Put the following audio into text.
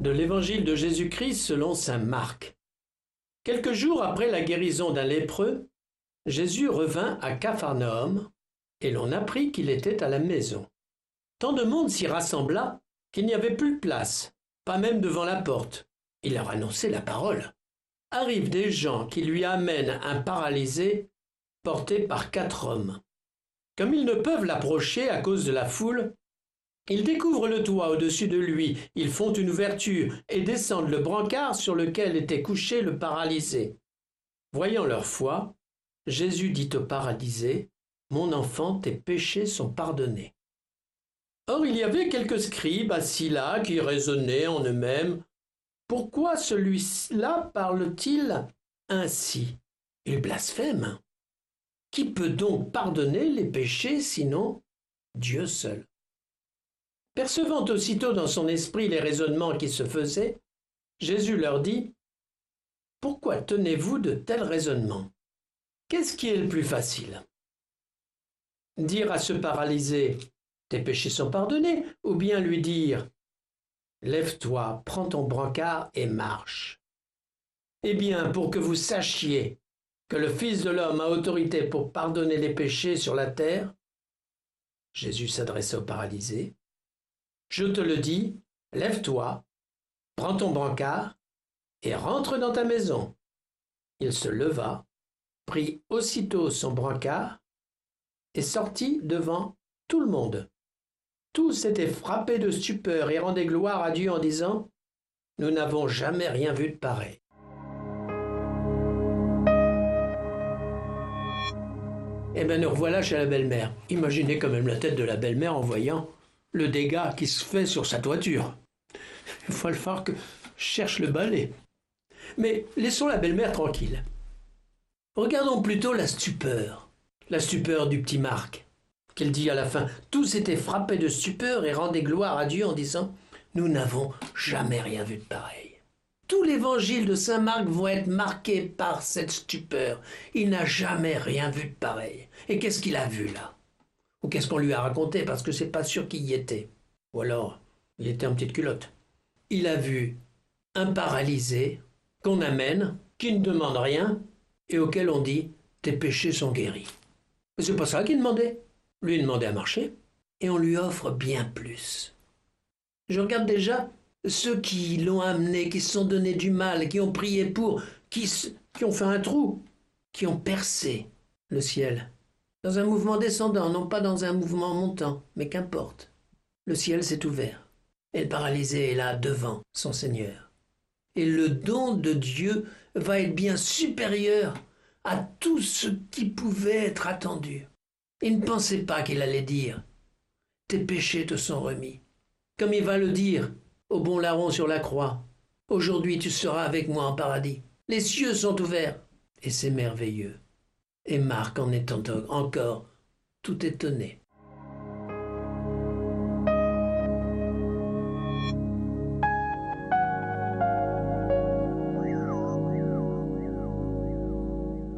de l'Évangile de Jésus-Christ selon Saint Marc. Quelques jours après la guérison d'un lépreux, Jésus revint à Capharnaüm, et l'on apprit qu'il était à la maison. Tant de monde s'y rassembla qu'il n'y avait plus de place, pas même devant la porte. Il leur annonçait la parole. Arrivent des gens qui lui amènent un paralysé porté par quatre hommes. Comme ils ne peuvent l'approcher à cause de la foule, ils découvrent le toit au-dessus de lui, ils font une ouverture et descendent le brancard sur lequel était couché le paralysé. Voyant leur foi, Jésus dit au paralysé, Mon enfant, tes péchés sont pardonnés. Or il y avait quelques scribes assis là qui raisonnaient en eux-mêmes. Pourquoi celui-là parle-t-il ainsi? Il blasphème. Qui peut donc pardonner les péchés sinon Dieu seul? Percevant aussitôt dans son esprit les raisonnements qui se faisaient, Jésus leur dit Pourquoi tenez-vous de tels raisonnements? Qu'est-ce qui est le plus facile? Dire à ce paralysé Tes péchés sont pardonnés, ou bien lui dire Lève-toi, prends ton brancard et marche. Eh bien, pour que vous sachiez que le Fils de l'homme a autorité pour pardonner les péchés sur la terre, Jésus s'adressa au paralysé, je te le dis, lève-toi, prends ton brancard et rentre dans ta maison. Il se leva, prit aussitôt son brancard et sortit devant tout le monde. Tous étaient frappés de stupeur et rendaient gloire à Dieu en disant Nous n'avons jamais rien vu de pareil. Eh bien, nous revoilà chez la belle-mère. Imaginez quand même la tête de la belle-mère en voyant le dégât qui se fait sur sa toiture. Il cherche le balai. Mais laissons la belle-mère tranquille. Regardons plutôt la stupeur, la stupeur du petit Marc, qu'elle dit à la fin. Tous étaient frappés de stupeur et rendaient gloire à Dieu en disant Nous n'avons jamais rien vu de pareil. Tout l'évangile de saint Marc va être marqué par cette stupeur. Il n'a jamais rien vu de pareil. Et qu'est-ce qu'il a vu là? Ou qu'est-ce qu'on lui a raconté Parce que c'est pas sûr qu'il y était. Ou alors, il était en petite culotte. Il a vu un paralysé qu'on amène, qui ne demande rien, et auquel on dit Tes péchés sont guéris. Mais c'est pas ça qu'il demandait. Lui, il demandait à marcher, et on lui offre bien plus. Je regarde déjà ceux qui l'ont amené, qui se sont donné du mal, qui ont prié pour, qui, qui ont fait un trou, qui ont percé le ciel. Dans un mouvement descendant, non pas dans un mouvement montant, mais qu'importe. Le ciel s'est ouvert, et le paralysé est là devant son Seigneur. Et le don de Dieu va être bien supérieur à tout ce qui pouvait être attendu. Il ne pensait pas qu'il allait dire Tes péchés te sont remis. Comme il va le dire au bon larron sur la croix. Aujourd'hui tu seras avec moi en paradis. Les cieux sont ouverts, et c'est merveilleux. Et Marc en est encore tout étonné.